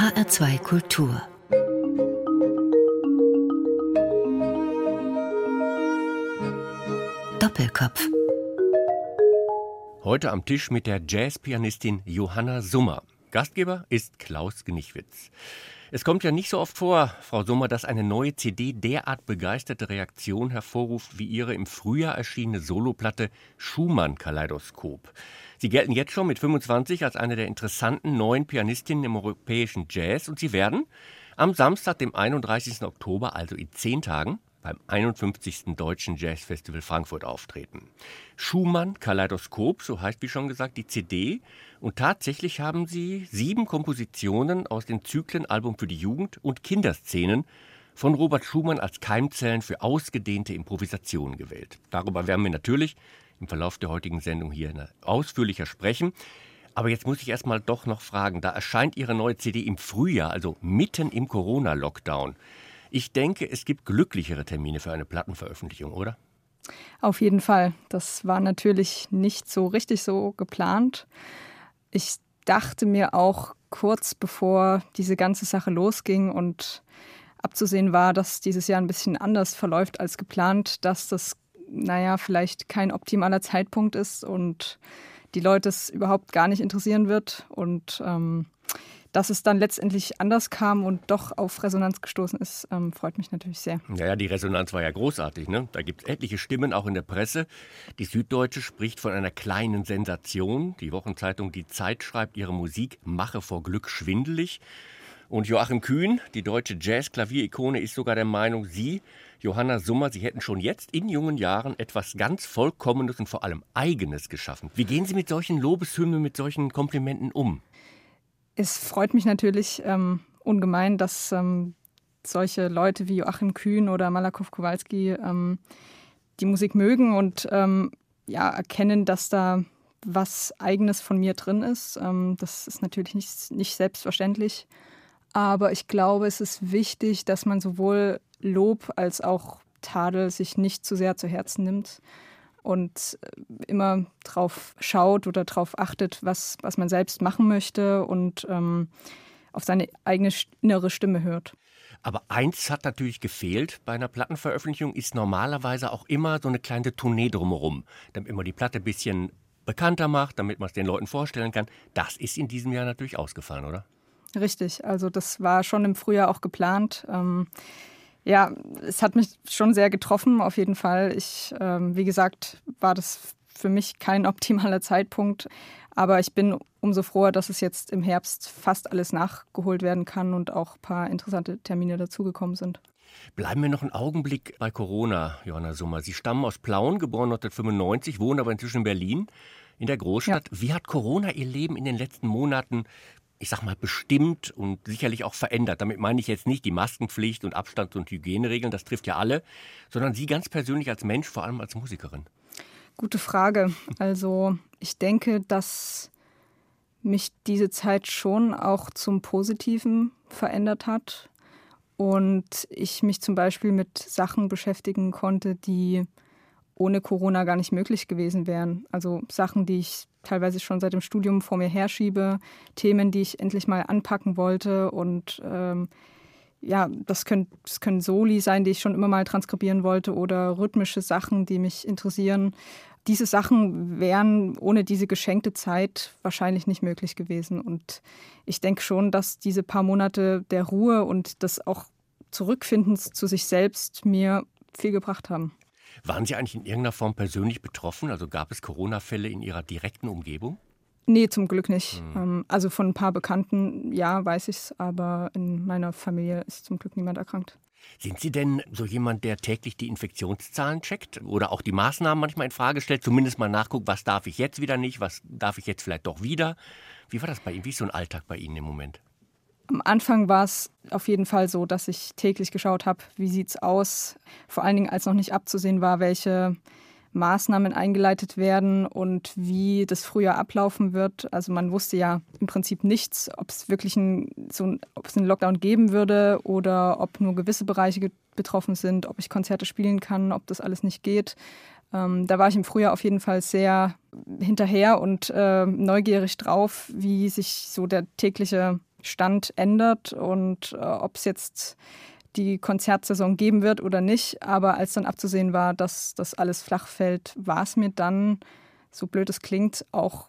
HR2 Kultur Doppelkopf Heute am Tisch mit der Jazzpianistin Johanna Summer. Gastgeber ist Klaus Gnichwitz. Es kommt ja nicht so oft vor, Frau Summer, dass eine neue CD derart begeisterte Reaktion hervorruft wie Ihre im Frühjahr erschienene Soloplatte Schumann Kaleidoskop. Sie gelten jetzt schon mit 25 als eine der interessanten neuen Pianistinnen im europäischen Jazz und Sie werden am Samstag, dem 31. Oktober, also in zehn Tagen, beim 51. Deutschen Jazzfestival Frankfurt auftreten. Schumann Kaleidoskop, so heißt wie schon gesagt die CD. Und tatsächlich haben sie sieben Kompositionen aus den Zyklen Album für die Jugend und Kinderszenen von Robert Schumann als Keimzellen für ausgedehnte Improvisationen gewählt. Darüber werden wir natürlich im Verlauf der heutigen Sendung hier ausführlicher sprechen. Aber jetzt muss ich erstmal doch noch fragen, da erscheint Ihre neue CD im Frühjahr, also mitten im Corona-Lockdown. Ich denke, es gibt glücklichere Termine für eine Plattenveröffentlichung, oder? Auf jeden Fall. Das war natürlich nicht so richtig so geplant. Ich dachte mir auch kurz bevor diese ganze Sache losging und abzusehen war, dass dieses Jahr ein bisschen anders verläuft als geplant, dass das, naja, vielleicht kein optimaler Zeitpunkt ist und die Leute es überhaupt gar nicht interessieren wird. Und ähm, dass es dann letztendlich anders kam und doch auf Resonanz gestoßen ist, ähm, freut mich natürlich sehr. Naja, die Resonanz war ja großartig. Ne? Da gibt es etliche Stimmen, auch in der Presse. Die Süddeutsche spricht von einer kleinen Sensation. Die Wochenzeitung Die Zeit schreibt, ihre Musik mache vor Glück schwindelig. Und Joachim Kühn, die deutsche Jazz-Klavierikone, ist sogar der Meinung, Sie, Johanna Summer, Sie hätten schon jetzt in jungen Jahren etwas ganz Vollkommenes und vor allem Eigenes geschaffen. Wie gehen Sie mit solchen Lobeshymnen, mit solchen Komplimenten um? Es freut mich natürlich ähm, ungemein, dass ähm, solche Leute wie Joachim Kühn oder Malakow Kowalski ähm, die Musik mögen und ähm, ja, erkennen, dass da was Eigenes von mir drin ist. Ähm, das ist natürlich nicht, nicht selbstverständlich. Aber ich glaube, es ist wichtig, dass man sowohl Lob als auch Tadel sich nicht zu sehr zu Herzen nimmt und äh, immer drauf schaut oder drauf achtet, was, was man selbst machen möchte und ähm, auf seine eigene innere Stimme hört. Aber eins hat natürlich gefehlt bei einer Plattenveröffentlichung, ist normalerweise auch immer so eine kleine Tournee drumherum, damit man die Platte ein bisschen bekannter macht, damit man es den Leuten vorstellen kann. Das ist in diesem Jahr natürlich ausgefallen, oder? Richtig, also das war schon im Frühjahr auch geplant. Ähm, ja, es hat mich schon sehr getroffen, auf jeden Fall. Ich, ähm, wie gesagt, war das für mich kein optimaler Zeitpunkt. Aber ich bin umso froher, dass es jetzt im Herbst fast alles nachgeholt werden kann und auch ein paar interessante Termine dazugekommen sind. Bleiben wir noch einen Augenblick bei Corona, Johanna Summer. Sie stammen aus Plauen, geboren 1995, wohnen aber inzwischen in Berlin, in der Großstadt. Ja. Wie hat Corona Ihr Leben in den letzten Monaten ich sag mal, bestimmt und sicherlich auch verändert. Damit meine ich jetzt nicht die Maskenpflicht und Abstands- und Hygieneregeln, das trifft ja alle, sondern Sie ganz persönlich als Mensch, vor allem als Musikerin. Gute Frage. Also ich denke, dass mich diese Zeit schon auch zum Positiven verändert hat und ich mich zum Beispiel mit Sachen beschäftigen konnte, die ohne Corona gar nicht möglich gewesen wären. Also Sachen, die ich teilweise schon seit dem Studium vor mir herschiebe, Themen, die ich endlich mal anpacken wollte. Und ähm, ja, das können, das können Soli sein, die ich schon immer mal transkribieren wollte oder rhythmische Sachen, die mich interessieren. Diese Sachen wären ohne diese geschenkte Zeit wahrscheinlich nicht möglich gewesen. Und ich denke schon, dass diese paar Monate der Ruhe und des auch Zurückfindens zu sich selbst mir viel gebracht haben. Waren Sie eigentlich in irgendeiner Form persönlich betroffen? Also gab es Corona-Fälle in Ihrer direkten Umgebung? Nee, zum Glück nicht. Hm. Also von ein paar Bekannten, ja, weiß ich es, aber in meiner Familie ist zum Glück niemand erkrankt. Sind Sie denn so jemand, der täglich die Infektionszahlen checkt oder auch die Maßnahmen manchmal in Frage stellt, zumindest mal nachguckt, was darf ich jetzt wieder nicht, was darf ich jetzt vielleicht doch wieder? Wie war das bei Ihnen? Wie ist so ein Alltag bei Ihnen im Moment? Am Anfang war es auf jeden Fall so, dass ich täglich geschaut habe, wie sieht es aus. Vor allen Dingen, als noch nicht abzusehen war, welche Maßnahmen eingeleitet werden und wie das Frühjahr ablaufen wird. Also man wusste ja im Prinzip nichts, ob es wirklich ein, so ob es einen Lockdown geben würde oder ob nur gewisse Bereiche betroffen sind, ob ich Konzerte spielen kann, ob das alles nicht geht. Ähm, da war ich im Frühjahr auf jeden Fall sehr hinterher und äh, neugierig drauf, wie sich so der tägliche Stand ändert und äh, ob es jetzt die Konzertsaison geben wird oder nicht. Aber als dann abzusehen war, dass das alles flach fällt, war es mir dann, so blöd es klingt, auch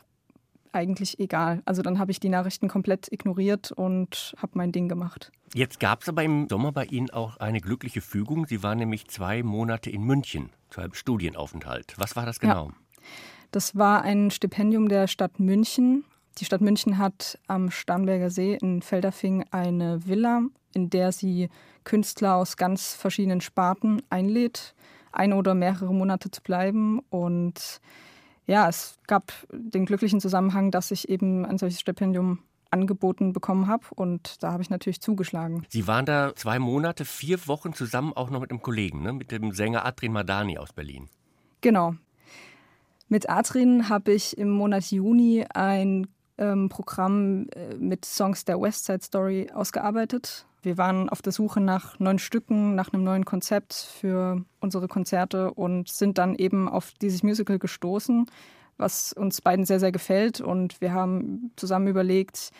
eigentlich egal. Also dann habe ich die Nachrichten komplett ignoriert und habe mein Ding gemacht. Jetzt gab es aber im Sommer bei Ihnen auch eine glückliche Fügung. Sie waren nämlich zwei Monate in München zu einem Studienaufenthalt. Was war das genau? Ja. Das war ein Stipendium der Stadt München. Die Stadt München hat am Starnberger See in Felderfing eine Villa, in der sie Künstler aus ganz verschiedenen Sparten einlädt, ein oder mehrere Monate zu bleiben. Und ja, es gab den glücklichen Zusammenhang, dass ich eben ein solches Stipendium angeboten bekommen habe und da habe ich natürlich zugeschlagen. Sie waren da zwei Monate, vier Wochen zusammen auch noch mit einem Kollegen, ne? mit dem Sänger Adrin Madani aus Berlin. Genau. Mit Adrin habe ich im Monat Juni ein ähm, Programm äh, mit Songs der West Side Story ausgearbeitet. Wir waren auf der Suche nach neuen Stücken, nach einem neuen Konzept für unsere Konzerte und sind dann eben auf dieses Musical gestoßen, was uns beiden sehr, sehr gefällt. Und wir haben zusammen überlegt,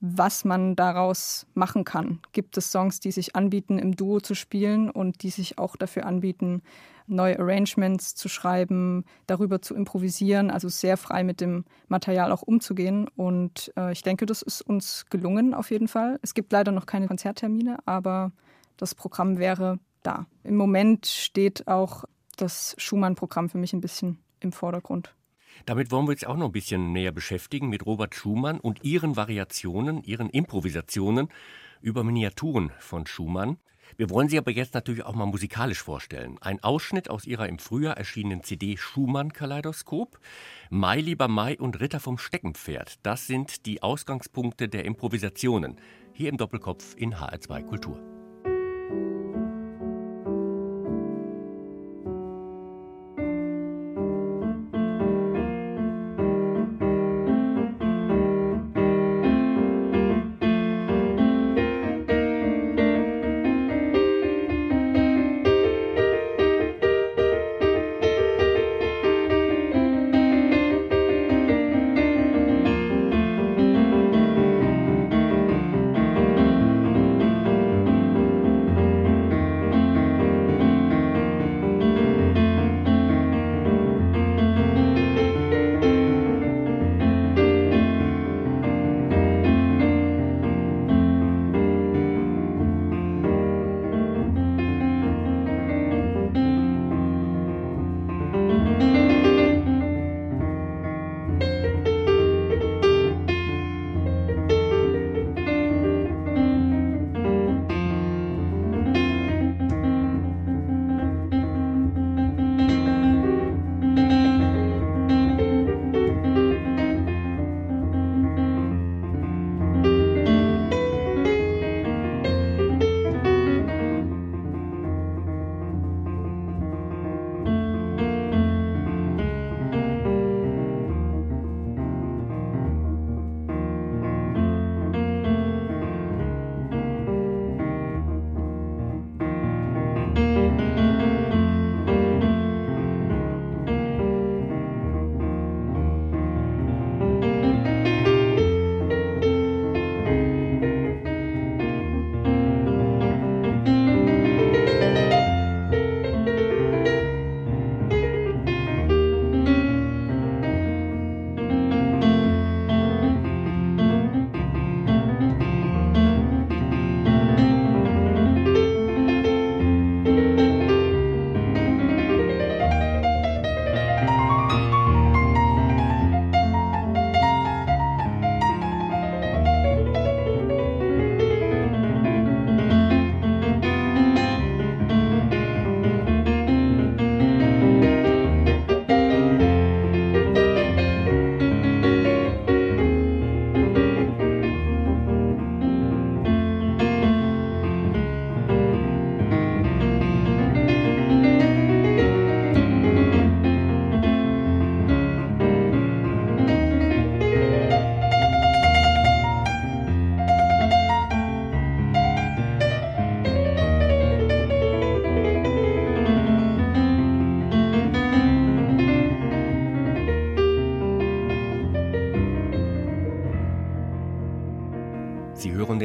was man daraus machen kann. Gibt es Songs, die sich anbieten, im Duo zu spielen und die sich auch dafür anbieten, neue Arrangements zu schreiben, darüber zu improvisieren, also sehr frei mit dem Material auch umzugehen. Und äh, ich denke, das ist uns gelungen auf jeden Fall. Es gibt leider noch keine Konzerttermine, aber das Programm wäre da. Im Moment steht auch das Schumann-Programm für mich ein bisschen im Vordergrund. Damit wollen wir uns auch noch ein bisschen näher beschäftigen mit Robert Schumann und ihren Variationen, ihren Improvisationen über Miniaturen von Schumann. Wir wollen sie aber jetzt natürlich auch mal musikalisch vorstellen. Ein Ausschnitt aus ihrer im Frühjahr erschienenen CD Schumann Kaleidoskop. Mai lieber Mai und Ritter vom Steckenpferd. Das sind die Ausgangspunkte der Improvisationen. Hier im Doppelkopf in HR2 Kultur.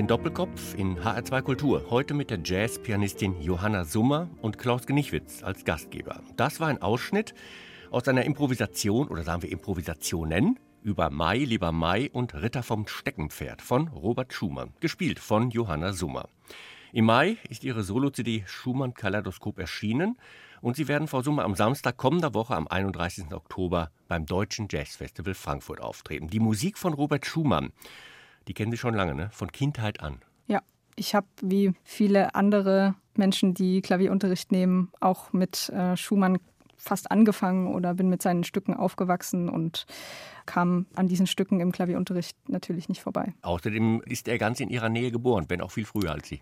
Den Doppelkopf in HR2 Kultur. Heute mit der Jazzpianistin Johanna Summer und Klaus Genichwitz als Gastgeber. Das war ein Ausschnitt aus einer Improvisation oder sagen wir Improvisationen über Mai, lieber Mai und Ritter vom Steckenpferd von Robert Schumann, gespielt von Johanna Summer. Im Mai ist ihre Solo-CD Schumann Kaleidoskop erschienen und sie werden Frau Summer am Samstag kommender Woche am 31. Oktober beim Deutschen Jazzfestival Frankfurt auftreten. Die Musik von Robert Schumann die kennen Sie schon lange, ne? Von Kindheit an. Ja, ich habe wie viele andere Menschen, die Klavierunterricht nehmen, auch mit äh, Schumann fast angefangen oder bin mit seinen Stücken aufgewachsen und kam an diesen Stücken im Klavierunterricht natürlich nicht vorbei. Außerdem ist er ganz in ihrer Nähe geboren, wenn auch viel früher als Sie.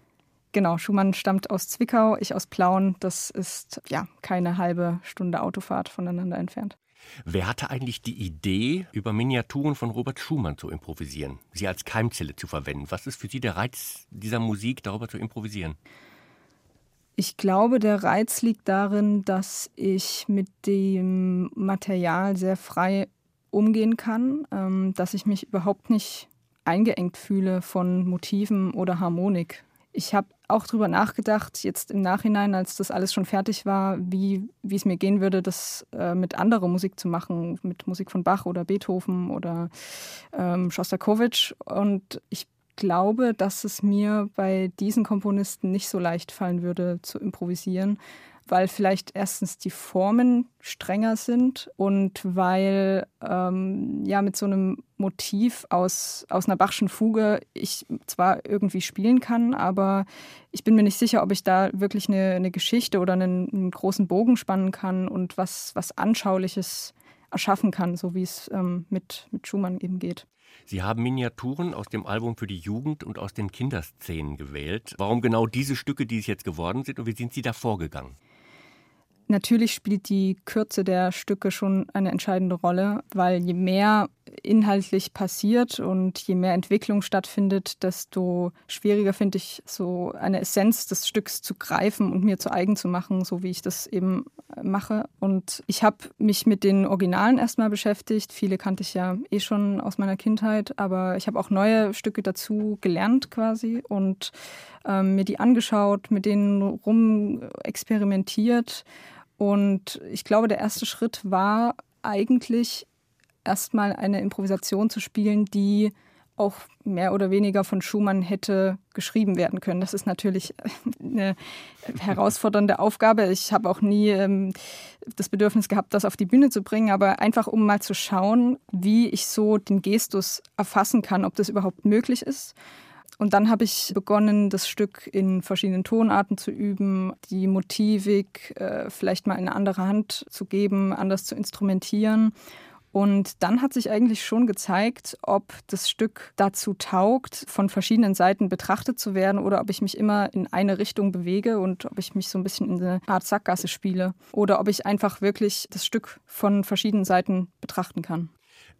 Genau, Schumann stammt aus Zwickau, ich aus Plauen. Das ist ja keine halbe Stunde Autofahrt voneinander entfernt. Wer hatte eigentlich die Idee, über Miniaturen von Robert Schumann zu improvisieren, sie als Keimzelle zu verwenden? Was ist für Sie der Reiz dieser Musik, darüber zu improvisieren? Ich glaube, der Reiz liegt darin, dass ich mit dem Material sehr frei umgehen kann, ähm, dass ich mich überhaupt nicht eingeengt fühle von Motiven oder Harmonik. Ich habe auch darüber nachgedacht, jetzt im Nachhinein, als das alles schon fertig war, wie, wie es mir gehen würde, das äh, mit anderer Musik zu machen, mit Musik von Bach oder Beethoven oder ähm, Schostakowitsch. Und ich glaube, dass es mir bei diesen Komponisten nicht so leicht fallen würde, zu improvisieren, weil vielleicht erstens die Formen strenger sind und weil ähm, ja mit so einem Motiv aus, aus einer Bachschen Fuge ich zwar irgendwie spielen kann, aber ich bin mir nicht sicher, ob ich da wirklich eine, eine Geschichte oder einen, einen großen Bogen spannen kann und was, was Anschauliches erschaffen kann, so wie es ähm, mit, mit Schumann eben geht. Sie haben Miniaturen aus dem Album für die Jugend und aus den Kinderszenen gewählt. Warum genau diese Stücke, die es jetzt geworden sind und wie sind Sie da vorgegangen? Natürlich spielt die Kürze der Stücke schon eine entscheidende Rolle, weil je mehr inhaltlich passiert und je mehr Entwicklung stattfindet, desto schwieriger finde ich, so eine Essenz des Stücks zu greifen und mir zu eigen zu machen, so wie ich das eben äh, mache. Und ich habe mich mit den Originalen erstmal beschäftigt. Viele kannte ich ja eh schon aus meiner Kindheit, aber ich habe auch neue Stücke dazu gelernt quasi und ähm, mir die angeschaut, mit denen rum experimentiert und ich glaube, der erste Schritt war eigentlich erstmal eine Improvisation zu spielen, die auch mehr oder weniger von Schumann hätte geschrieben werden können. Das ist natürlich eine herausfordernde Aufgabe. Ich habe auch nie ähm, das Bedürfnis gehabt, das auf die Bühne zu bringen, aber einfach um mal zu schauen, wie ich so den Gestus erfassen kann, ob das überhaupt möglich ist. Und dann habe ich begonnen, das Stück in verschiedenen Tonarten zu üben, die Motivik äh, vielleicht mal in eine andere Hand zu geben, anders zu instrumentieren. Und dann hat sich eigentlich schon gezeigt, ob das Stück dazu taugt, von verschiedenen Seiten betrachtet zu werden oder ob ich mich immer in eine Richtung bewege und ob ich mich so ein bisschen in eine Art Sackgasse spiele oder ob ich einfach wirklich das Stück von verschiedenen Seiten betrachten kann.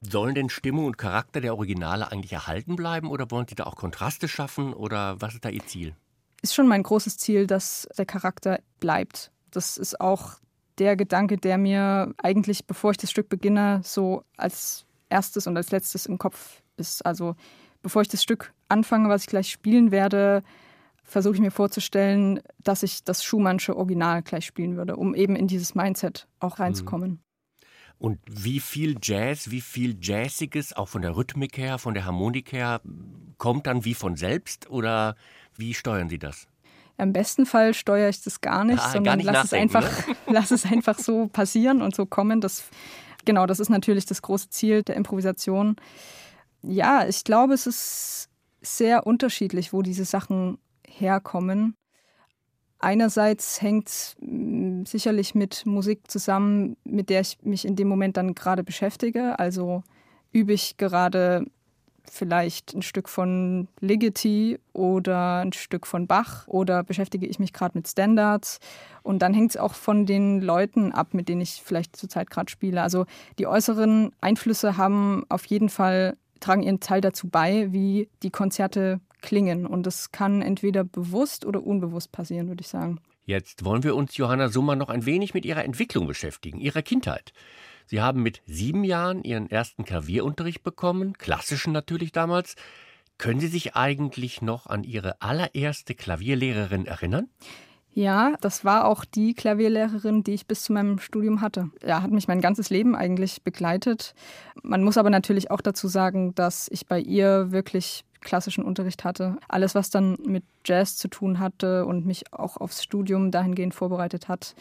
Sollen denn Stimmung und Charakter der Originale eigentlich erhalten bleiben oder wollen Sie da auch Kontraste schaffen oder was ist da Ihr Ziel? Ist schon mein großes Ziel, dass der Charakter bleibt. Das ist auch der Gedanke, der mir eigentlich, bevor ich das Stück beginne, so als erstes und als letztes im Kopf ist. Also bevor ich das Stück anfange, was ich gleich spielen werde, versuche ich mir vorzustellen, dass ich das Schumannsche Original gleich spielen würde, um eben in dieses Mindset auch reinzukommen. Und wie viel Jazz, wie viel Jazziges, auch von der Rhythmik her, von der Harmonik her, kommt dann wie von selbst oder wie steuern Sie das? Im besten Fall steuere ich das gar nicht, ah, sondern gar nicht lass, es einfach, ne? lass es einfach so passieren und so kommen. Das, genau, das ist natürlich das große Ziel der Improvisation. Ja, ich glaube, es ist sehr unterschiedlich, wo diese Sachen herkommen. Einerseits hängt mm, sicherlich mit Musik zusammen, mit der ich mich in dem Moment dann gerade beschäftige. Also übe ich gerade vielleicht ein Stück von Ligeti oder ein Stück von Bach oder beschäftige ich mich gerade mit Standards. Und dann hängt es auch von den Leuten ab, mit denen ich vielleicht zurzeit gerade spiele. Also die äußeren Einflüsse haben auf jeden Fall, tragen ihren Teil dazu bei, wie die Konzerte klingen. Und das kann entweder bewusst oder unbewusst passieren, würde ich sagen. Jetzt wollen wir uns, Johanna Summer, noch ein wenig mit Ihrer Entwicklung beschäftigen, Ihrer Kindheit. Sie haben mit sieben Jahren Ihren ersten Klavierunterricht bekommen, klassischen natürlich damals. Können Sie sich eigentlich noch an Ihre allererste Klavierlehrerin erinnern? Ja, das war auch die Klavierlehrerin, die ich bis zu meinem Studium hatte. Ja, hat mich mein ganzes Leben eigentlich begleitet. Man muss aber natürlich auch dazu sagen, dass ich bei ihr wirklich klassischen Unterricht hatte. Alles, was dann mit Jazz zu tun hatte und mich auch aufs Studium dahingehend vorbereitet hat,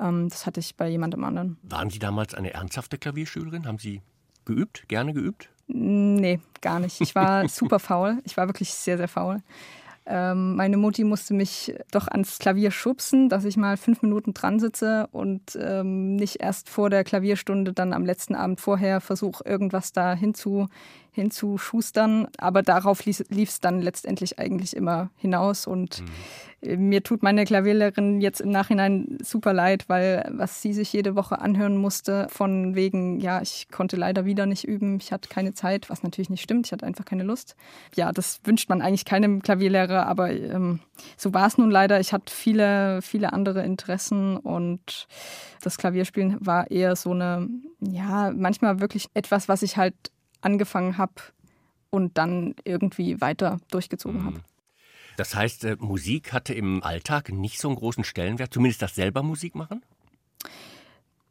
ähm, das hatte ich bei jemandem anderen. Waren Sie damals eine ernsthafte Klavierschülerin? Haben Sie geübt, gerne geübt? Nee, gar nicht. Ich war super faul. Ich war wirklich sehr, sehr faul. Ähm, meine Mutti musste mich doch ans Klavier schubsen, dass ich mal fünf Minuten dran sitze und ähm, nicht erst vor der Klavierstunde dann am letzten Abend vorher versuche, irgendwas da hinzu, hinzuschustern. Aber darauf lief es dann letztendlich eigentlich immer hinaus. Und mhm. mir tut meine Klavierlehrerin jetzt im Nachhinein super leid, weil was sie sich jede Woche anhören musste, von wegen, ja, ich konnte leider wieder nicht üben, ich hatte keine Zeit, was natürlich nicht stimmt, ich hatte einfach keine Lust. Ja, das wünscht man eigentlich keinem Klavierlehrer, aber ähm, so war es nun leider. Ich hatte viele, viele andere Interessen und das Klavierspielen war eher so eine, ja, manchmal wirklich etwas, was ich halt angefangen habe und dann irgendwie weiter durchgezogen mhm. habe. Das heißt, äh, Musik hatte im Alltag nicht so einen großen Stellenwert, zumindest das selber Musik machen?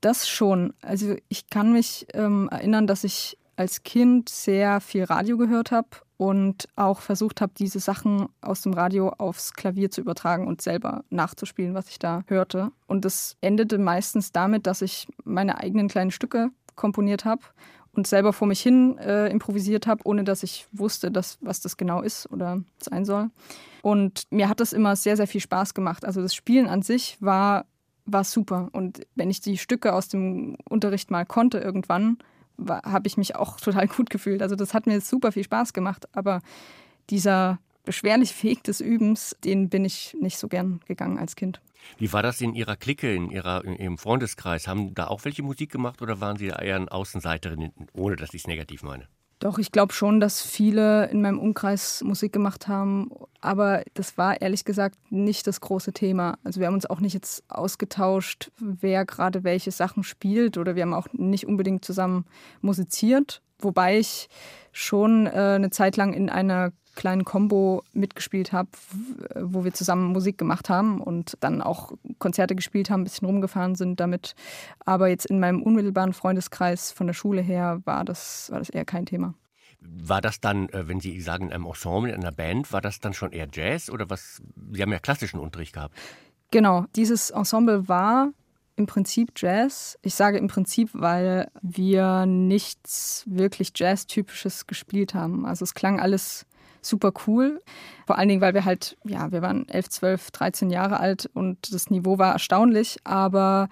Das schon. Also ich kann mich ähm, erinnern, dass ich als Kind sehr viel Radio gehört habe und auch versucht habe, diese Sachen aus dem Radio aufs Klavier zu übertragen und selber nachzuspielen, was ich da hörte. Und das endete meistens damit, dass ich meine eigenen kleinen Stücke komponiert habe und selber vor mich hin äh, improvisiert habe, ohne dass ich wusste, dass, was das genau ist oder sein soll. Und mir hat das immer sehr, sehr viel Spaß gemacht. Also das Spielen an sich war, war super. Und wenn ich die Stücke aus dem Unterricht mal konnte irgendwann, habe ich mich auch total gut gefühlt. Also das hat mir super viel Spaß gemacht. Aber dieser beschwerliche Weg des Übens, den bin ich nicht so gern gegangen als Kind. Wie war das in Ihrer Clique, in, ihrer, in Ihrem Freundeskreis? Haben da auch welche Musik gemacht oder waren Sie eher eine Außenseiterin, ohne dass ich es negativ meine? Doch, ich glaube schon, dass viele in meinem Umkreis Musik gemacht haben, aber das war ehrlich gesagt nicht das große Thema. Also wir haben uns auch nicht jetzt ausgetauscht, wer gerade welche Sachen spielt oder wir haben auch nicht unbedingt zusammen musiziert, wobei ich schon äh, eine Zeit lang in einer kleinen Combo mitgespielt habe, wo wir zusammen Musik gemacht haben und dann auch Konzerte gespielt haben, ein bisschen rumgefahren sind damit. Aber jetzt in meinem unmittelbaren Freundeskreis von der Schule her war das, war das eher kein Thema. War das dann, äh, wenn Sie sagen, in einem Ensemble, in einer Band, war das dann schon eher Jazz oder was? Sie haben ja klassischen Unterricht gehabt. Genau, dieses Ensemble war im Prinzip Jazz. Ich sage im Prinzip, weil wir nichts wirklich Jazz-typisches gespielt haben. Also es klang alles super cool. Vor allen Dingen, weil wir halt, ja, wir waren 11, 12, 13 Jahre alt und das Niveau war erstaunlich, aber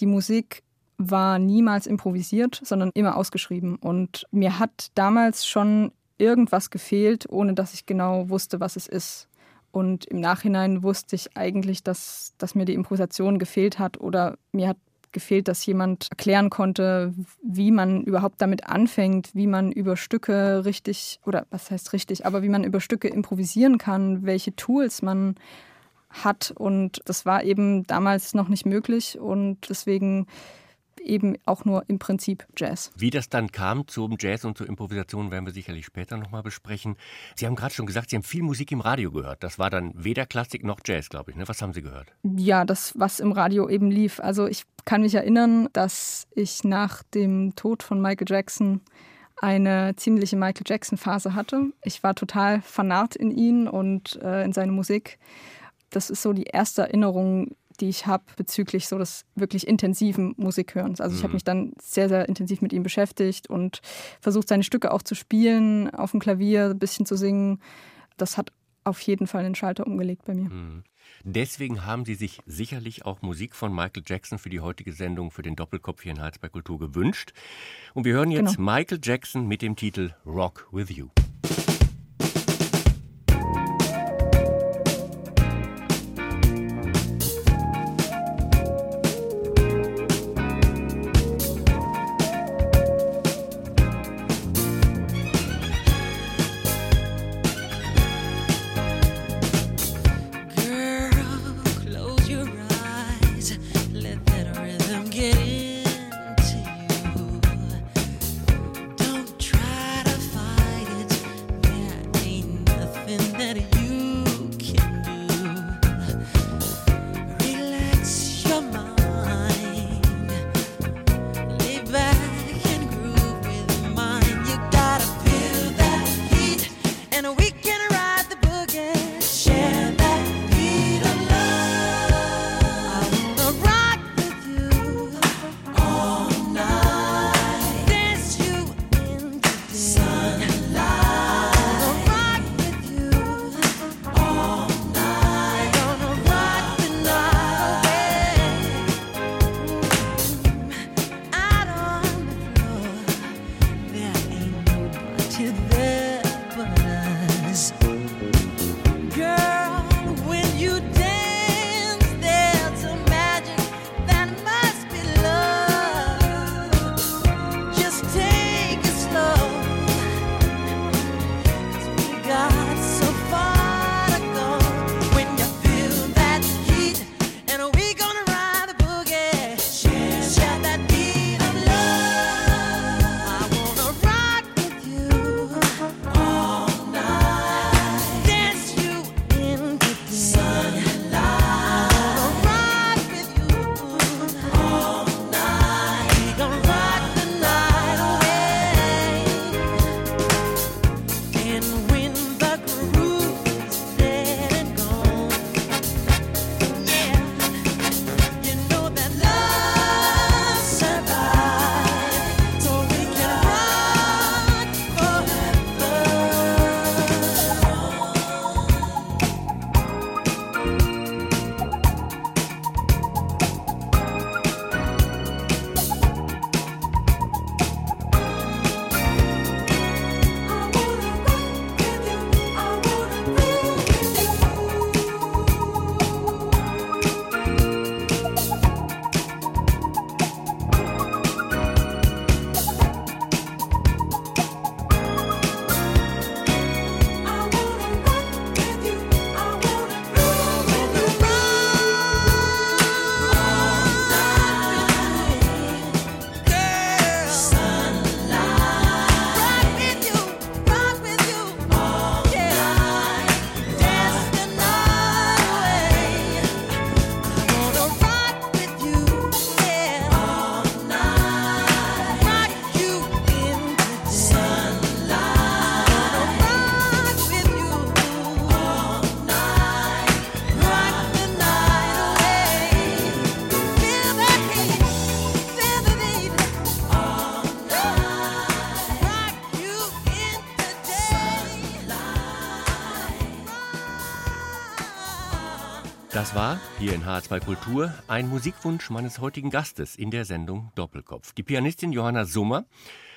die Musik war niemals improvisiert, sondern immer ausgeschrieben. Und mir hat damals schon irgendwas gefehlt, ohne dass ich genau wusste, was es ist. Und im Nachhinein wusste ich eigentlich, dass, dass mir die Improvisation gefehlt hat oder mir hat gefehlt, dass jemand erklären konnte, wie man überhaupt damit anfängt, wie man über Stücke richtig, oder was heißt richtig, aber wie man über Stücke improvisieren kann, welche Tools man hat. Und das war eben damals noch nicht möglich. Und deswegen eben auch nur im Prinzip Jazz. Wie das dann kam zum Jazz und zur Improvisation, werden wir sicherlich später nochmal besprechen. Sie haben gerade schon gesagt, Sie haben viel Musik im Radio gehört. Das war dann weder Klassik noch Jazz, glaube ich. Ne? Was haben Sie gehört? Ja, das, was im Radio eben lief. Also ich kann mich erinnern, dass ich nach dem Tod von Michael Jackson eine ziemliche Michael Jackson-Phase hatte. Ich war total fanat in ihn und äh, in seine Musik. Das ist so die erste Erinnerung, die ich habe bezüglich so des wirklich intensiven Musikhörens. Also ich habe mhm. mich dann sehr, sehr intensiv mit ihm beschäftigt und versucht, seine Stücke auch zu spielen, auf dem Klavier ein bisschen zu singen. Das hat auf jeden Fall einen Schalter umgelegt bei mir. Mhm. Deswegen haben Sie sich sicherlich auch Musik von Michael Jackson für die heutige Sendung für den Doppelkopf hier in Hals bei Kultur gewünscht. Und wir hören jetzt genau. Michael Jackson mit dem Titel Rock with You. Das war hier in H2 Kultur ein Musikwunsch meines heutigen Gastes in der Sendung Doppelkopf. Die Pianistin Johanna Summer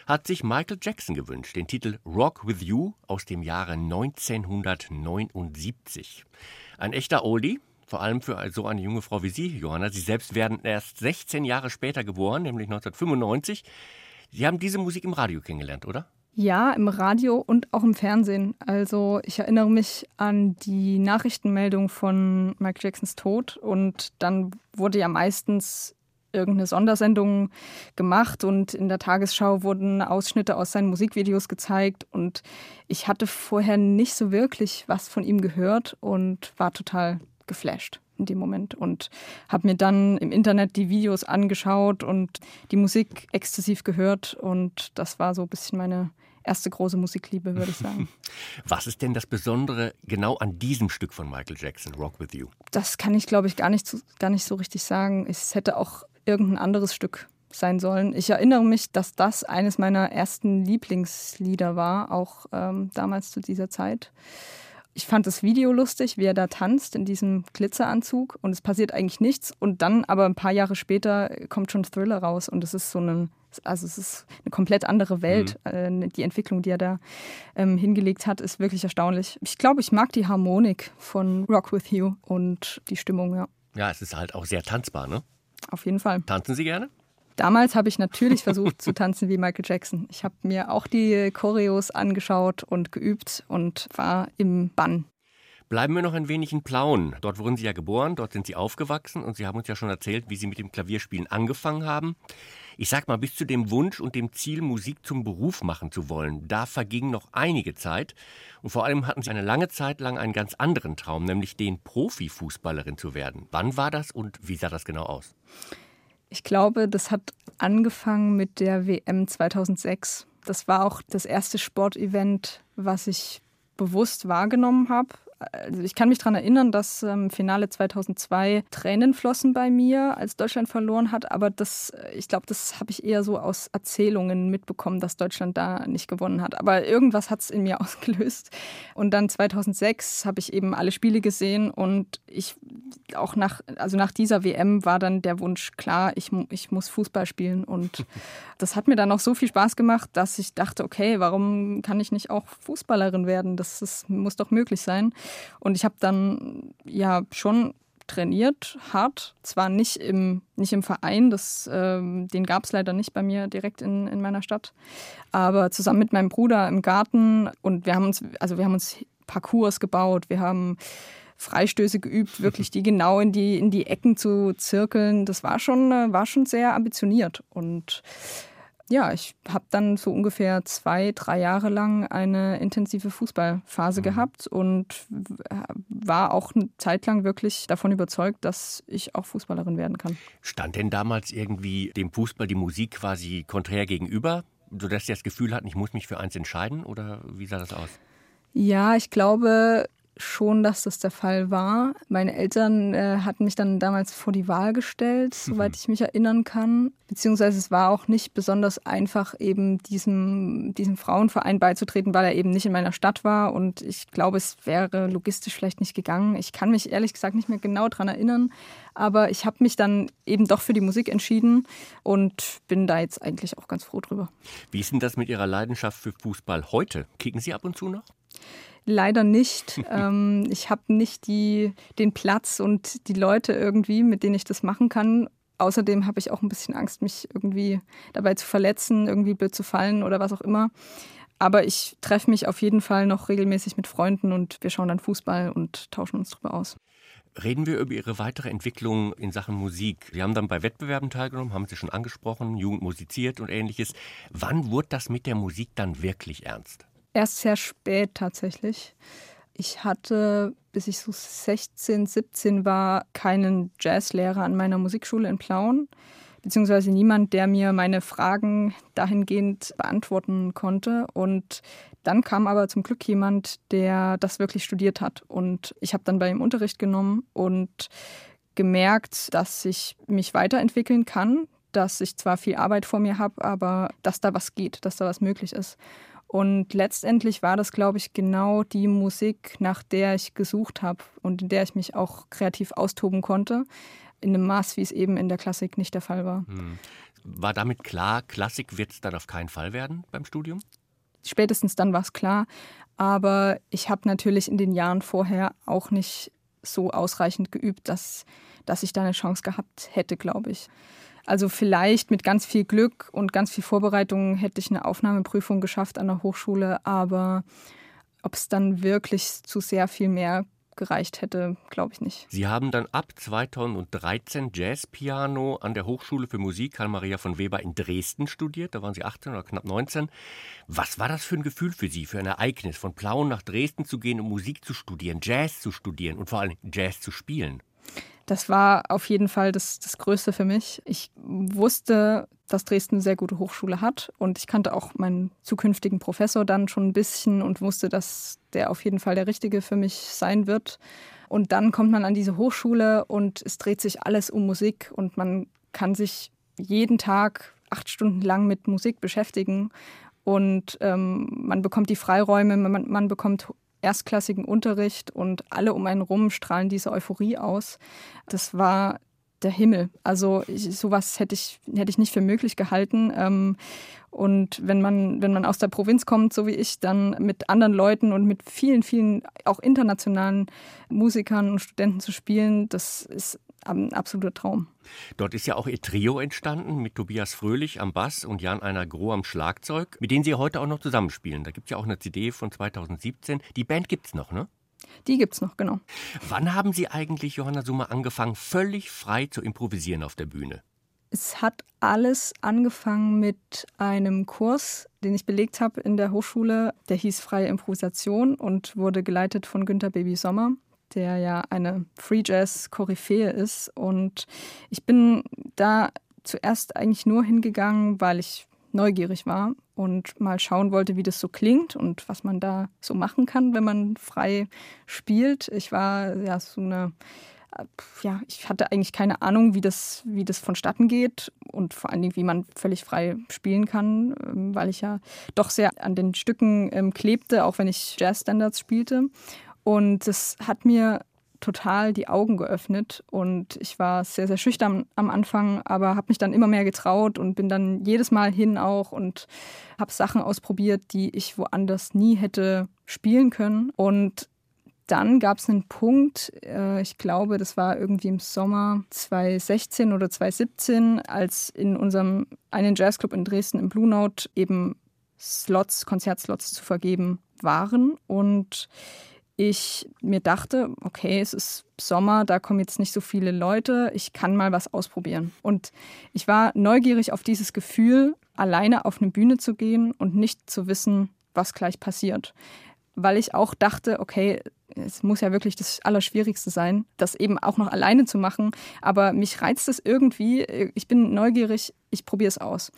hat sich Michael Jackson gewünscht, den Titel Rock with You aus dem Jahre 1979. Ein echter Oldie, vor allem für so eine junge Frau wie Sie, Johanna. Sie selbst werden erst 16 Jahre später geboren, nämlich 1995. Sie haben diese Musik im Radio kennengelernt, oder? Ja, im Radio und auch im Fernsehen. Also ich erinnere mich an die Nachrichtenmeldung von Michael Jacksons Tod und dann wurde ja meistens irgendeine Sondersendung gemacht und in der Tagesschau wurden Ausschnitte aus seinen Musikvideos gezeigt und ich hatte vorher nicht so wirklich was von ihm gehört und war total geflasht in dem Moment und habe mir dann im Internet die Videos angeschaut und die Musik exzessiv gehört und das war so ein bisschen meine erste große Musikliebe, würde ich sagen. Was ist denn das Besondere genau an diesem Stück von Michael Jackson, Rock With You? Das kann ich, glaube ich, gar nicht, gar nicht so richtig sagen. Es hätte auch irgendein anderes Stück sein sollen. Ich erinnere mich, dass das eines meiner ersten Lieblingslieder war, auch ähm, damals zu dieser Zeit. Ich fand das Video lustig, wie er da tanzt in diesem Glitzeranzug und es passiert eigentlich nichts. Und dann aber ein paar Jahre später kommt schon Thriller raus und es ist so ein, also es ist eine komplett andere Welt. Mhm. Äh, die Entwicklung, die er da ähm, hingelegt hat, ist wirklich erstaunlich. Ich glaube, ich mag die Harmonik von Rock With You und die Stimmung, ja. Ja, es ist halt auch sehr tanzbar, ne? Auf jeden Fall. Tanzen Sie gerne? Damals habe ich natürlich versucht zu tanzen wie Michael Jackson. Ich habe mir auch die Choreos angeschaut und geübt und war im Bann. Bleiben wir noch ein wenig in Plauen. Dort wurden Sie ja geboren, dort sind Sie aufgewachsen und Sie haben uns ja schon erzählt, wie Sie mit dem Klavierspielen angefangen haben. Ich sag mal, bis zu dem Wunsch und dem Ziel, Musik zum Beruf machen zu wollen, da verging noch einige Zeit. Und vor allem hatten Sie eine lange Zeit lang einen ganz anderen Traum, nämlich den Profifußballerin zu werden. Wann war das und wie sah das genau aus? Ich glaube, das hat angefangen mit der WM 2006. Das war auch das erste Sportevent, was ich bewusst wahrgenommen habe also ich kann mich daran erinnern, dass im ähm, Finale 2002 Tränen flossen bei mir, als Deutschland verloren hat. Aber das, ich glaube, das habe ich eher so aus Erzählungen mitbekommen, dass Deutschland da nicht gewonnen hat. Aber irgendwas hat es in mir ausgelöst. Und dann 2006 habe ich eben alle Spiele gesehen und ich auch nach, also nach dieser WM war dann der Wunsch klar, ich, ich muss Fußball spielen. Und das hat mir dann auch so viel Spaß gemacht, dass ich dachte, okay, warum kann ich nicht auch Fußballerin werden? Das, das muss doch möglich sein. Und ich habe dann ja schon trainiert, hart. Zwar nicht im, nicht im Verein, das, ähm, den gab es leider nicht bei mir direkt in, in meiner Stadt, aber zusammen mit meinem Bruder im Garten und wir haben uns, also wir haben uns Parcours gebaut, wir haben Freistöße geübt, wirklich die genau in die, in die Ecken zu zirkeln. Das war schon, war schon sehr ambitioniert und ja, ich habe dann so ungefähr zwei, drei Jahre lang eine intensive Fußballphase mhm. gehabt und war auch eine Zeit lang wirklich davon überzeugt, dass ich auch Fußballerin werden kann. Stand denn damals irgendwie dem Fußball die Musik quasi konträr gegenüber, sodass Sie das Gefühl hatten, ich muss mich für eins entscheiden oder wie sah das aus? Ja, ich glaube, schon, dass das der Fall war. Meine Eltern äh, hatten mich dann damals vor die Wahl gestellt, mhm. soweit ich mich erinnern kann. Beziehungsweise es war auch nicht besonders einfach, eben diesem, diesem Frauenverein beizutreten, weil er eben nicht in meiner Stadt war. Und ich glaube, es wäre logistisch vielleicht nicht gegangen. Ich kann mich ehrlich gesagt nicht mehr genau daran erinnern. Aber ich habe mich dann eben doch für die Musik entschieden und bin da jetzt eigentlich auch ganz froh drüber. Wie ist denn das mit Ihrer Leidenschaft für Fußball heute? Kicken Sie ab und zu noch? Leider nicht. ähm, ich habe nicht die, den Platz und die Leute irgendwie, mit denen ich das machen kann. Außerdem habe ich auch ein bisschen Angst, mich irgendwie dabei zu verletzen, irgendwie blöd zu fallen oder was auch immer. Aber ich treffe mich auf jeden Fall noch regelmäßig mit Freunden und wir schauen dann Fußball und tauschen uns darüber aus. Reden wir über Ihre weitere Entwicklung in Sachen Musik. Sie haben dann bei Wettbewerben teilgenommen, haben Sie schon angesprochen, Jugend musiziert und ähnliches. Wann wurde das mit der Musik dann wirklich ernst? Erst sehr spät tatsächlich. Ich hatte, bis ich so 16, 17 war, keinen Jazzlehrer an meiner Musikschule in Plauen, beziehungsweise niemand, der mir meine Fragen dahingehend beantworten konnte. Und dann kam aber zum Glück jemand, der das wirklich studiert hat. Und ich habe dann bei ihm Unterricht genommen und gemerkt, dass ich mich weiterentwickeln kann, dass ich zwar viel Arbeit vor mir habe, aber dass da was geht, dass da was möglich ist. Und letztendlich war das, glaube ich, genau die Musik, nach der ich gesucht habe und in der ich mich auch kreativ austoben konnte, in einem Maß, wie es eben in der Klassik nicht der Fall war. Hm. War damit klar, Klassik wird es dann auf keinen Fall werden beim Studium? Spätestens dann war es klar. Aber ich habe natürlich in den Jahren vorher auch nicht so ausreichend geübt, dass, dass ich da eine Chance gehabt hätte, glaube ich. Also vielleicht mit ganz viel Glück und ganz viel Vorbereitung hätte ich eine Aufnahmeprüfung geschafft an der Hochschule, aber ob es dann wirklich zu sehr viel mehr gereicht hätte, glaube ich nicht. Sie haben dann ab 2013 Jazzpiano an der Hochschule für Musik Karl Maria von Weber in Dresden studiert. Da waren Sie 18 oder knapp 19. Was war das für ein Gefühl für Sie, für ein Ereignis, von Plauen nach Dresden zu gehen, um Musik zu studieren, Jazz zu studieren und vor allem Jazz zu spielen? Das war auf jeden Fall das, das Größte für mich. Ich wusste, dass Dresden eine sehr gute Hochschule hat und ich kannte auch meinen zukünftigen Professor dann schon ein bisschen und wusste, dass der auf jeden Fall der Richtige für mich sein wird. Und dann kommt man an diese Hochschule und es dreht sich alles um Musik und man kann sich jeden Tag acht Stunden lang mit Musik beschäftigen und ähm, man bekommt die Freiräume, man, man bekommt erstklassigen Unterricht und alle um einen rum strahlen diese Euphorie aus. Das war der Himmel. Also ich, sowas hätte ich, hätte ich nicht für möglich gehalten. Ähm, und wenn man, wenn man aus der Provinz kommt, so wie ich, dann mit anderen Leuten und mit vielen, vielen auch internationalen Musikern und Studenten zu spielen, das ist ein absoluter Traum. Dort ist ja auch Ihr Trio entstanden mit Tobias Fröhlich am Bass und Jan Einer Groh am Schlagzeug, mit denen Sie heute auch noch zusammenspielen. Da gibt es ja auch eine CD von 2017. Die Band gibt es noch, ne? Die gibt es noch, genau. Wann haben Sie eigentlich, Johanna Summer, angefangen, völlig frei zu improvisieren auf der Bühne? Es hat alles angefangen mit einem Kurs, den ich belegt habe in der Hochschule. Der hieß Freie Improvisation und wurde geleitet von Günter Baby Sommer der ja eine Free Jazz-Koryphäe ist. Und ich bin da zuerst eigentlich nur hingegangen, weil ich neugierig war und mal schauen wollte, wie das so klingt und was man da so machen kann, wenn man frei spielt. Ich war ja so eine ja, ich hatte eigentlich keine Ahnung, wie das, wie das vonstatten geht und vor allen Dingen, wie man völlig frei spielen kann, ähm, weil ich ja doch sehr an den Stücken ähm, klebte, auch wenn ich Jazzstandards spielte. Und das hat mir total die Augen geöffnet und ich war sehr, sehr schüchtern am Anfang, aber habe mich dann immer mehr getraut und bin dann jedes Mal hin auch und habe Sachen ausprobiert, die ich woanders nie hätte spielen können. Und dann gab es einen Punkt, äh, ich glaube, das war irgendwie im Sommer 2016 oder 2017, als in unserem einen Jazzclub in Dresden im Blue Note eben Slots, Konzertslots zu vergeben waren und ich mir dachte, okay, es ist Sommer, da kommen jetzt nicht so viele Leute, ich kann mal was ausprobieren. Und ich war neugierig auf dieses Gefühl, alleine auf eine Bühne zu gehen und nicht zu wissen, was gleich passiert. Weil ich auch dachte, okay, es muss ja wirklich das Allerschwierigste sein, das eben auch noch alleine zu machen. Aber mich reizt es irgendwie, ich bin neugierig, ich probiere es aus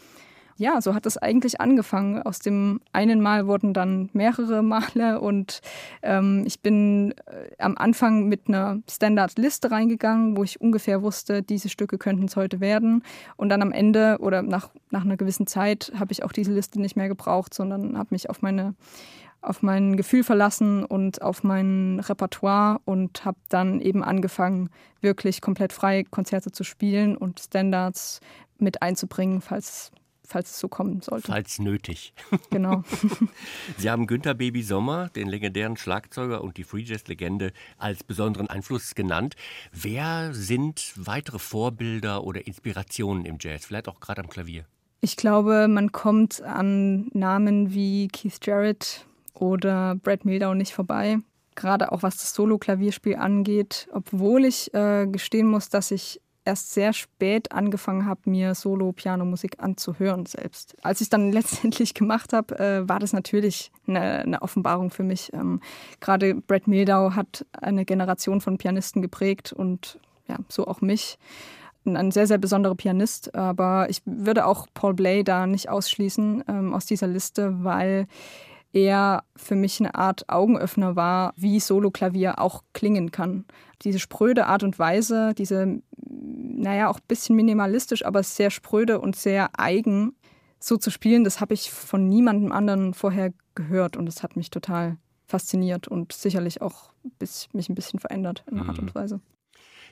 ja, so hat es eigentlich angefangen. Aus dem einen Mal wurden dann mehrere Male und ähm, ich bin äh, am Anfang mit einer Standardliste reingegangen, wo ich ungefähr wusste, diese Stücke könnten es heute werden. Und dann am Ende oder nach, nach einer gewissen Zeit habe ich auch diese Liste nicht mehr gebraucht, sondern habe mich auf meine auf mein Gefühl verlassen und auf mein Repertoire und habe dann eben angefangen, wirklich komplett frei Konzerte zu spielen und Standards mit einzubringen, falls falls es so kommen sollte. Falls nötig. Genau. Sie haben Günther Baby Sommer, den legendären Schlagzeuger und die Free Jazz Legende, als besonderen Einfluss genannt. Wer sind weitere Vorbilder oder Inspirationen im Jazz? Vielleicht auch gerade am Klavier. Ich glaube, man kommt an Namen wie Keith Jarrett oder Brad Mildau nicht vorbei. Gerade auch was das Solo-Klavierspiel angeht, obwohl ich äh, gestehen muss, dass ich erst sehr spät angefangen habe, mir Solo-Pianomusik anzuhören selbst. Als ich dann letztendlich gemacht habe, äh, war das natürlich eine, eine Offenbarung für mich. Ähm, Gerade Brad Mildau hat eine Generation von Pianisten geprägt und ja, so auch mich. Ein sehr, sehr besonderer Pianist, aber ich würde auch Paul Bley da nicht ausschließen ähm, aus dieser Liste, weil er für mich eine Art Augenöffner war, wie Solo-Klavier auch klingen kann. Diese spröde Art und Weise, diese, naja, auch ein bisschen minimalistisch, aber sehr spröde und sehr eigen so zu spielen, das habe ich von niemandem anderen vorher gehört und das hat mich total fasziniert und sicherlich auch mich ein bisschen verändert in der Art und mhm. Weise.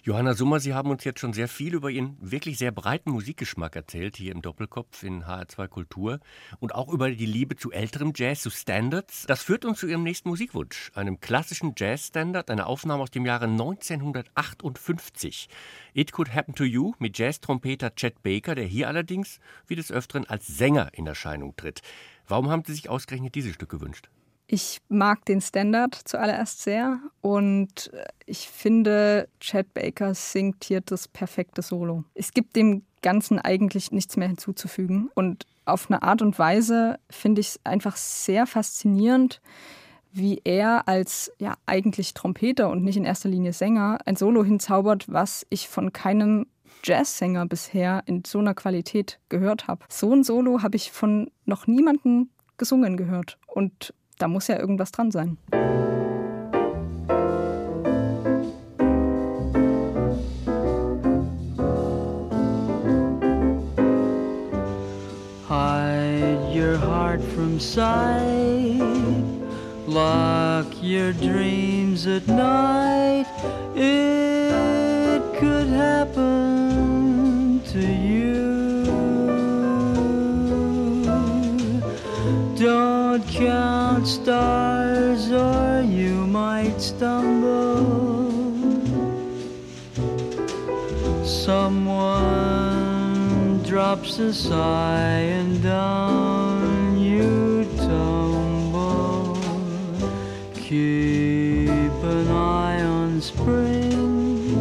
Johanna Summer, Sie haben uns jetzt schon sehr viel über Ihren wirklich sehr breiten Musikgeschmack erzählt, hier im Doppelkopf in HR2 Kultur und auch über die Liebe zu älterem Jazz, zu Standards. Das führt uns zu Ihrem nächsten Musikwunsch, einem klassischen Jazzstandard, eine Aufnahme aus dem Jahre 1958. It Could Happen to You mit Jazz-Trompeter Chet Baker, der hier allerdings wie des Öfteren als Sänger in Erscheinung tritt. Warum haben Sie sich ausgerechnet dieses Stück gewünscht? Ich mag den Standard zuallererst sehr und ich finde, Chad Baker singt hier das perfekte Solo. Es gibt dem Ganzen eigentlich nichts mehr hinzuzufügen und auf eine Art und Weise finde ich es einfach sehr faszinierend, wie er als ja eigentlich Trompeter und nicht in erster Linie Sänger ein Solo hinzaubert, was ich von keinem Jazzsänger bisher in so einer Qualität gehört habe. So ein Solo habe ich von noch niemandem gesungen gehört und da muss ja irgendwas dran sein. Hide your heart from sight. Lock your dreams at night. It could happen to you. Stars or you might stumble. Someone drops a sigh and down you tumble. Keep an eye on spring.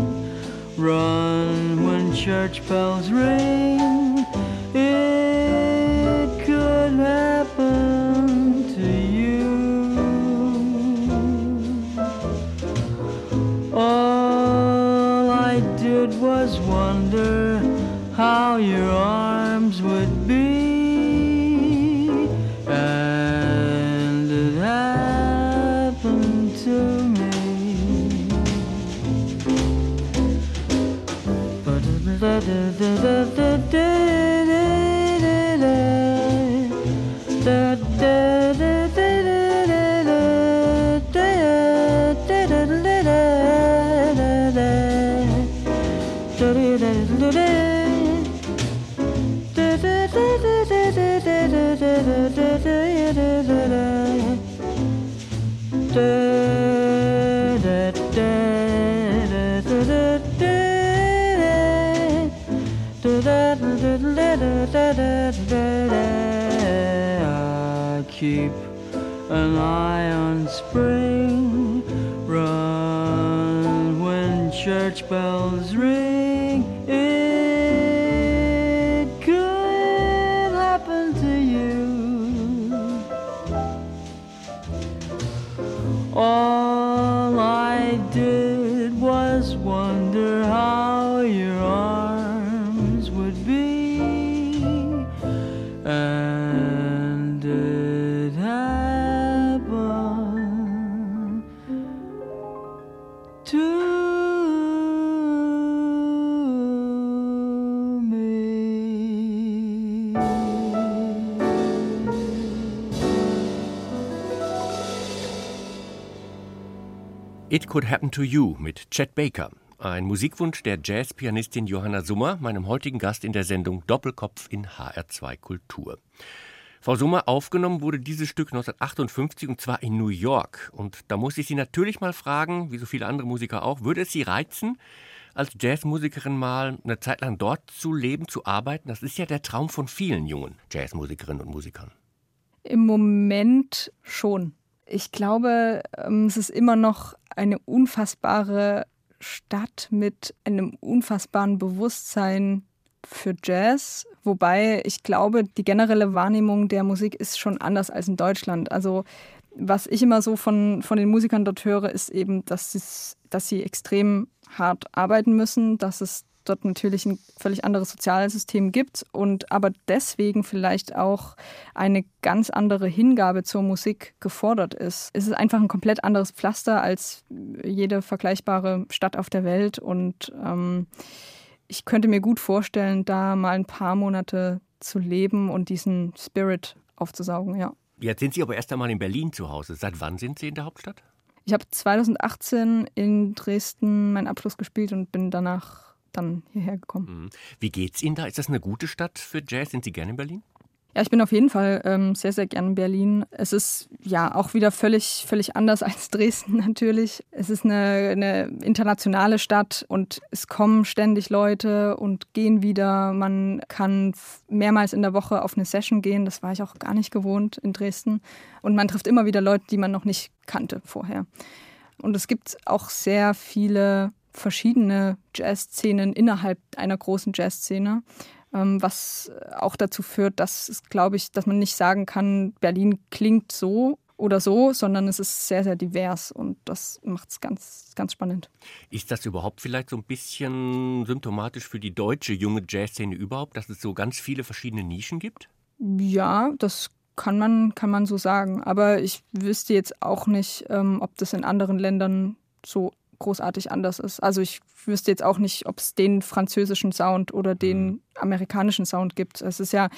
Run when church bells ring. Could Happen to You mit Chet Baker. Ein Musikwunsch der Jazzpianistin Johanna Summer, meinem heutigen Gast in der Sendung Doppelkopf in HR2 Kultur. Frau Summer, aufgenommen wurde dieses Stück 1958 und zwar in New York. Und da muss ich Sie natürlich mal fragen, wie so viele andere Musiker auch, würde es Sie reizen, als Jazzmusikerin mal eine Zeit lang dort zu leben, zu arbeiten? Das ist ja der Traum von vielen jungen Jazzmusikerinnen und Musikern. Im Moment schon. Ich glaube, ähm, es ist immer noch eine unfassbare Stadt mit einem unfassbaren Bewusstsein für Jazz. Wobei ich glaube, die generelle Wahrnehmung der Musik ist schon anders als in Deutschland. Also was ich immer so von, von den Musikern dort höre, ist eben, dass, dass sie extrem hart arbeiten müssen, dass es dort natürlich ein völlig anderes Sozialsystem gibt und aber deswegen vielleicht auch eine ganz andere Hingabe zur Musik gefordert ist. Es ist einfach ein komplett anderes Pflaster als jede vergleichbare Stadt auf der Welt und ähm, ich könnte mir gut vorstellen, da mal ein paar Monate zu leben und diesen Spirit aufzusaugen, ja. Jetzt sind Sie aber erst einmal in Berlin zu Hause. Seit wann sind Sie in der Hauptstadt? Ich habe 2018 in Dresden meinen Abschluss gespielt und bin danach dann hierher gekommen. Mhm. Wie geht's Ihnen da? Ist das eine gute Stadt für Jazz? Sind Sie gerne in Berlin? Ja, ich bin auf jeden Fall ähm, sehr, sehr gern in Berlin. Es ist ja auch wieder völlig, völlig anders als Dresden natürlich. Es ist eine, eine internationale Stadt und es kommen ständig Leute und gehen wieder. Man kann mehrmals in der Woche auf eine Session gehen. Das war ich auch gar nicht gewohnt in Dresden. Und man trifft immer wieder Leute, die man noch nicht kannte vorher. Und es gibt auch sehr viele verschiedene Jazzszenen innerhalb einer großen Jazzszene. Ähm, was auch dazu führt, dass es, glaube ich, dass man nicht sagen kann, Berlin klingt so oder so, sondern es ist sehr, sehr divers und das macht es ganz, ganz spannend. Ist das überhaupt vielleicht so ein bisschen symptomatisch für die deutsche junge Jazzszene überhaupt, dass es so ganz viele verschiedene Nischen gibt? Ja, das kann man, kann man so sagen. Aber ich wüsste jetzt auch nicht, ähm, ob das in anderen Ländern so großartig anders ist. Also ich wüsste jetzt auch nicht, ob es den französischen Sound oder den amerikanischen Sound gibt. Es ist ja,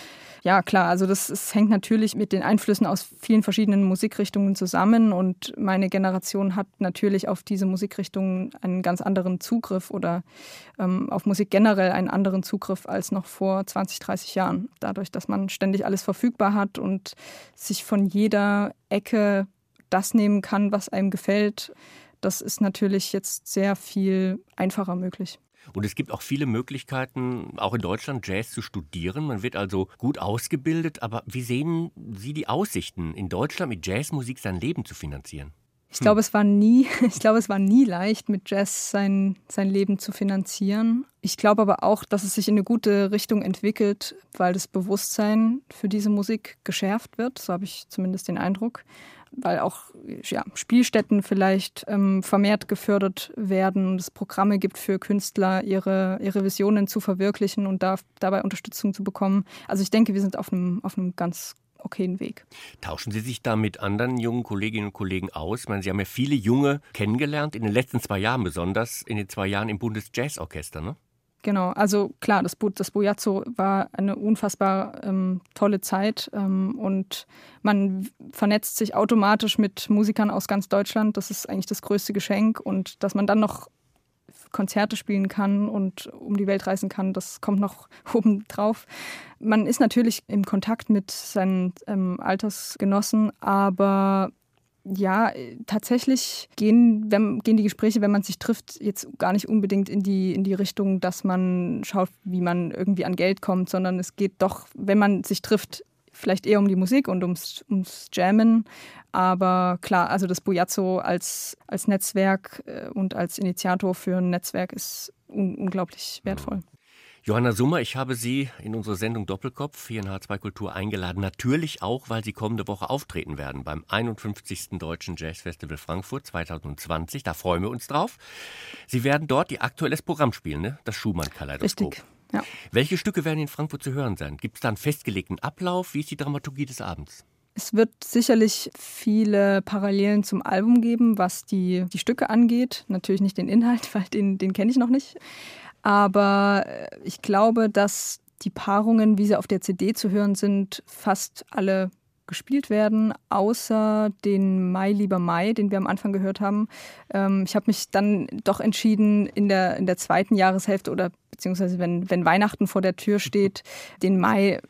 ja klar, also das, das hängt natürlich mit den Einflüssen aus vielen verschiedenen Musikrichtungen zusammen und meine Generation hat natürlich auf diese Musikrichtungen einen ganz anderen Zugriff oder ähm, auf Musik generell einen anderen Zugriff als noch vor 20, 30 Jahren. Dadurch, dass man ständig alles verfügbar hat und sich von jeder Ecke das nehmen kann, was einem gefällt das ist natürlich jetzt sehr viel einfacher möglich. Und es gibt auch viele Möglichkeiten, auch in Deutschland Jazz zu studieren. Man wird also gut ausgebildet. Aber wie sehen Sie die Aussichten, in Deutschland mit Jazzmusik sein Leben zu finanzieren? Ich glaube, es war nie, ich glaube, es war nie leicht, mit Jazz sein, sein Leben zu finanzieren. Ich glaube aber auch, dass es sich in eine gute Richtung entwickelt, weil das Bewusstsein für diese Musik geschärft wird. So habe ich zumindest den Eindruck weil auch ja, Spielstätten vielleicht ähm, vermehrt gefördert werden und es Programme gibt für Künstler, ihre, ihre Visionen zu verwirklichen und da, dabei Unterstützung zu bekommen. Also ich denke, wir sind auf einem, auf einem ganz okayen Weg. Tauschen Sie sich da mit anderen jungen Kolleginnen und Kollegen aus? Ich meine, Sie haben ja viele Junge kennengelernt, in den letzten zwei Jahren besonders, in den zwei Jahren im Bundesjazzorchester, ne? Genau, also klar, das, das Bojazzo war eine unfassbar ähm, tolle Zeit ähm, und man vernetzt sich automatisch mit Musikern aus ganz Deutschland. Das ist eigentlich das größte Geschenk und dass man dann noch Konzerte spielen kann und um die Welt reisen kann, das kommt noch oben drauf. Man ist natürlich im Kontakt mit seinen ähm, Altersgenossen, aber ja, äh, tatsächlich gehen, wenn, gehen die Gespräche, wenn man sich trifft, jetzt gar nicht unbedingt in die, in die Richtung, dass man schaut, wie man irgendwie an Geld kommt, sondern es geht doch, wenn man sich trifft, vielleicht eher um die Musik und ums, ums Jammen. Aber klar, also das Bujazzo als, als Netzwerk äh, und als Initiator für ein Netzwerk ist un unglaublich wertvoll. Johanna Summer, ich habe Sie in unsere Sendung Doppelkopf hier in H2 Kultur eingeladen. Natürlich auch, weil Sie kommende Woche auftreten werden beim 51. Deutschen Jazzfestival Frankfurt 2020. Da freuen wir uns drauf. Sie werden dort Ihr aktuelles Programm spielen, ne? das Schumann-Kaleidoskop. Richtig. Ja. Welche Stücke werden in Frankfurt zu hören sein? Gibt es da einen festgelegten Ablauf? Wie ist die Dramaturgie des Abends? Es wird sicherlich viele Parallelen zum Album geben, was die, die Stücke angeht. Natürlich nicht den Inhalt, weil den, den kenne ich noch nicht. Aber äh, ich glaube, dass die Paarungen, wie sie auf der CD zu hören sind, fast alle gespielt werden, außer den Mai lieber Mai, den wir am Anfang gehört haben. Ähm, ich habe mich dann doch entschieden, in der, in der zweiten Jahreshälfte oder beziehungsweise wenn, wenn Weihnachten vor der Tür steht, den Mai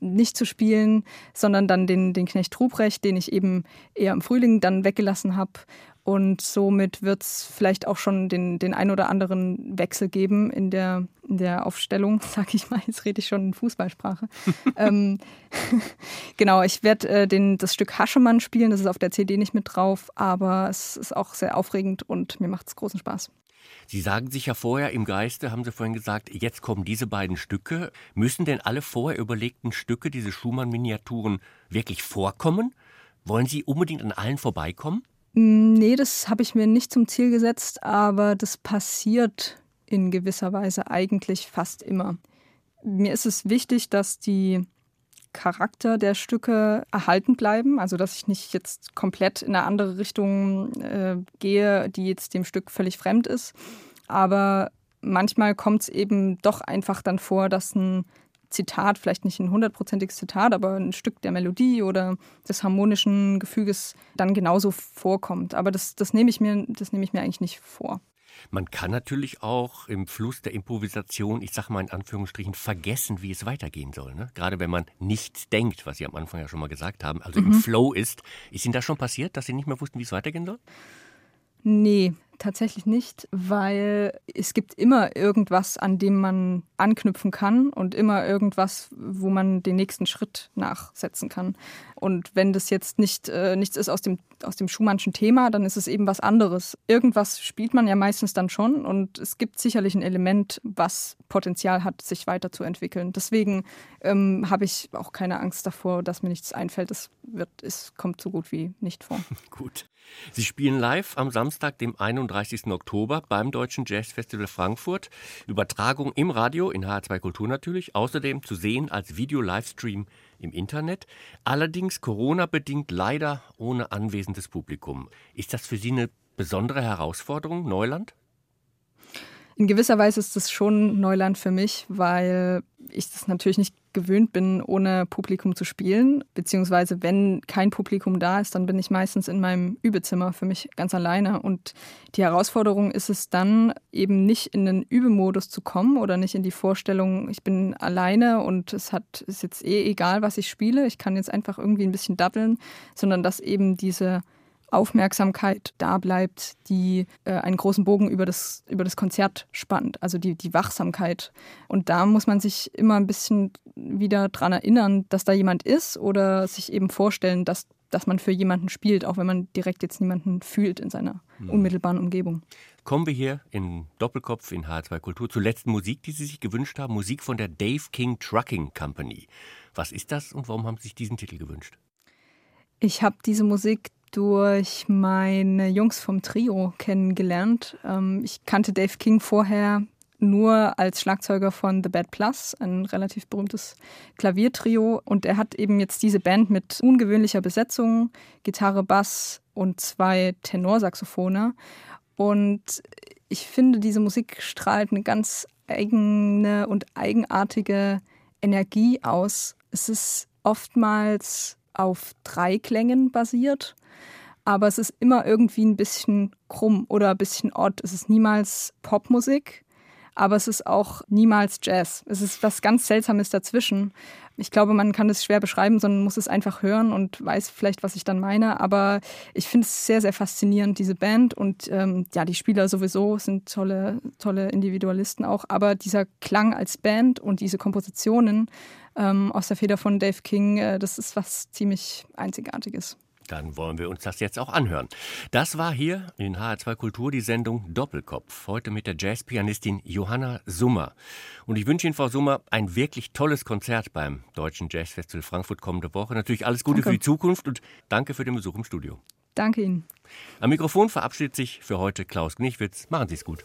nicht zu spielen, sondern dann den, den Knecht Ruprecht, den ich eben eher im Frühling dann weggelassen habe und somit wird es vielleicht auch schon den, den ein oder anderen Wechsel geben in der, in der Aufstellung, sag ich mal. Jetzt rede ich schon in Fußballsprache. ähm, genau, ich werde äh, das Stück Haschemann spielen, das ist auf der CD nicht mit drauf, aber es ist auch sehr aufregend und mir macht es großen Spaß. Sie sagen sich ja vorher im Geiste, haben Sie vorhin gesagt, jetzt kommen diese beiden Stücke. Müssen denn alle vorher überlegten Stücke, diese Schumann-Miniaturen, wirklich vorkommen? Wollen Sie unbedingt an allen vorbeikommen? Mm, nee, das habe ich mir nicht zum Ziel gesetzt, aber das passiert in gewisser Weise eigentlich fast immer. Mir ist es wichtig, dass die Charakter der Stücke erhalten bleiben, also dass ich nicht jetzt komplett in eine andere Richtung äh, gehe, die jetzt dem Stück völlig fremd ist. Aber manchmal kommt es eben doch einfach dann vor, dass ein Zitat, vielleicht nicht ein hundertprozentiges Zitat, aber ein Stück der Melodie oder des harmonischen Gefüges dann genauso vorkommt. Aber das, das nehme ich mir, das nehme ich mir eigentlich nicht vor. Man kann natürlich auch im Fluss der Improvisation, ich sage mal in Anführungsstrichen, vergessen, wie es weitergehen soll. Ne? Gerade wenn man nichts denkt, was Sie am Anfang ja schon mal gesagt haben, also mhm. im Flow ist. Ist Ihnen das schon passiert, dass Sie nicht mehr wussten, wie es weitergehen soll? Nee, tatsächlich nicht, weil es gibt immer irgendwas, an dem man anknüpfen kann und immer irgendwas, wo man den nächsten Schritt nachsetzen kann. Und wenn das jetzt nicht äh, nichts ist aus dem aus dem Schumannschen Thema, dann ist es eben was anderes. Irgendwas spielt man ja meistens dann schon und es gibt sicherlich ein Element, was Potenzial hat, sich weiterzuentwickeln. Deswegen ähm, habe ich auch keine Angst davor, dass mir nichts einfällt. Es wird, es kommt so gut wie nicht vor. gut. Sie spielen live am Samstag, dem 31. Oktober beim Deutschen Jazzfestival Frankfurt. Übertragung im Radio, in HR2 Kultur natürlich, außerdem zu sehen als Video-Livestream im Internet. Allerdings Corona-bedingt leider ohne anwesendes Publikum. Ist das für Sie eine besondere Herausforderung, Neuland? In gewisser Weise ist das schon Neuland für mich, weil ich das natürlich nicht gewöhnt bin, ohne Publikum zu spielen. Beziehungsweise, wenn kein Publikum da ist, dann bin ich meistens in meinem Übezimmer für mich ganz alleine. Und die Herausforderung ist es dann, eben nicht in den Übemodus zu kommen oder nicht in die Vorstellung, ich bin alleine und es hat, ist jetzt eh egal, was ich spiele. Ich kann jetzt einfach irgendwie ein bisschen dabbeln, sondern dass eben diese Aufmerksamkeit da bleibt, die äh, einen großen Bogen über das, über das Konzert spannt, also die, die Wachsamkeit. Und da muss man sich immer ein bisschen wieder dran erinnern, dass da jemand ist oder sich eben vorstellen, dass, dass man für jemanden spielt, auch wenn man direkt jetzt niemanden fühlt in seiner mhm. unmittelbaren Umgebung. Kommen wir hier in Doppelkopf in H2 Kultur zur letzten Musik, die Sie sich gewünscht haben, Musik von der Dave King Trucking Company. Was ist das und warum haben Sie sich diesen Titel gewünscht? Ich habe diese Musik durch meine Jungs vom Trio kennengelernt. Ähm, ich kannte Dave King vorher nur als Schlagzeuger von The Bad Plus, ein relativ berühmtes Klaviertrio. Und er hat eben jetzt diese Band mit ungewöhnlicher Besetzung, Gitarre, Bass und zwei Tenorsaxophone. Und ich finde, diese Musik strahlt eine ganz eigene und eigenartige Energie aus. Es ist oftmals auf drei Klängen basiert aber es ist immer irgendwie ein bisschen krumm oder ein bisschen odd. Es ist niemals Popmusik, aber es ist auch niemals Jazz. Es ist was ganz Seltsames dazwischen. Ich glaube, man kann es schwer beschreiben, sondern muss es einfach hören und weiß vielleicht, was ich dann meine. Aber ich finde es sehr, sehr faszinierend, diese Band. Und ähm, ja, die Spieler sowieso sind tolle, tolle Individualisten auch. Aber dieser Klang als Band und diese Kompositionen ähm, aus der Feder von Dave King, äh, das ist was ziemlich Einzigartiges. Dann wollen wir uns das jetzt auch anhören. Das war hier in HR2 Kultur die Sendung Doppelkopf. Heute mit der Jazzpianistin Johanna Summer. Und ich wünsche Ihnen, Frau Summer, ein wirklich tolles Konzert beim Deutschen Jazzfestival Frankfurt kommende Woche. Natürlich alles Gute danke. für die Zukunft und danke für den Besuch im Studio. Danke Ihnen. Am Mikrofon verabschiedet sich für heute Klaus Gnichwitz. Machen Sie es gut.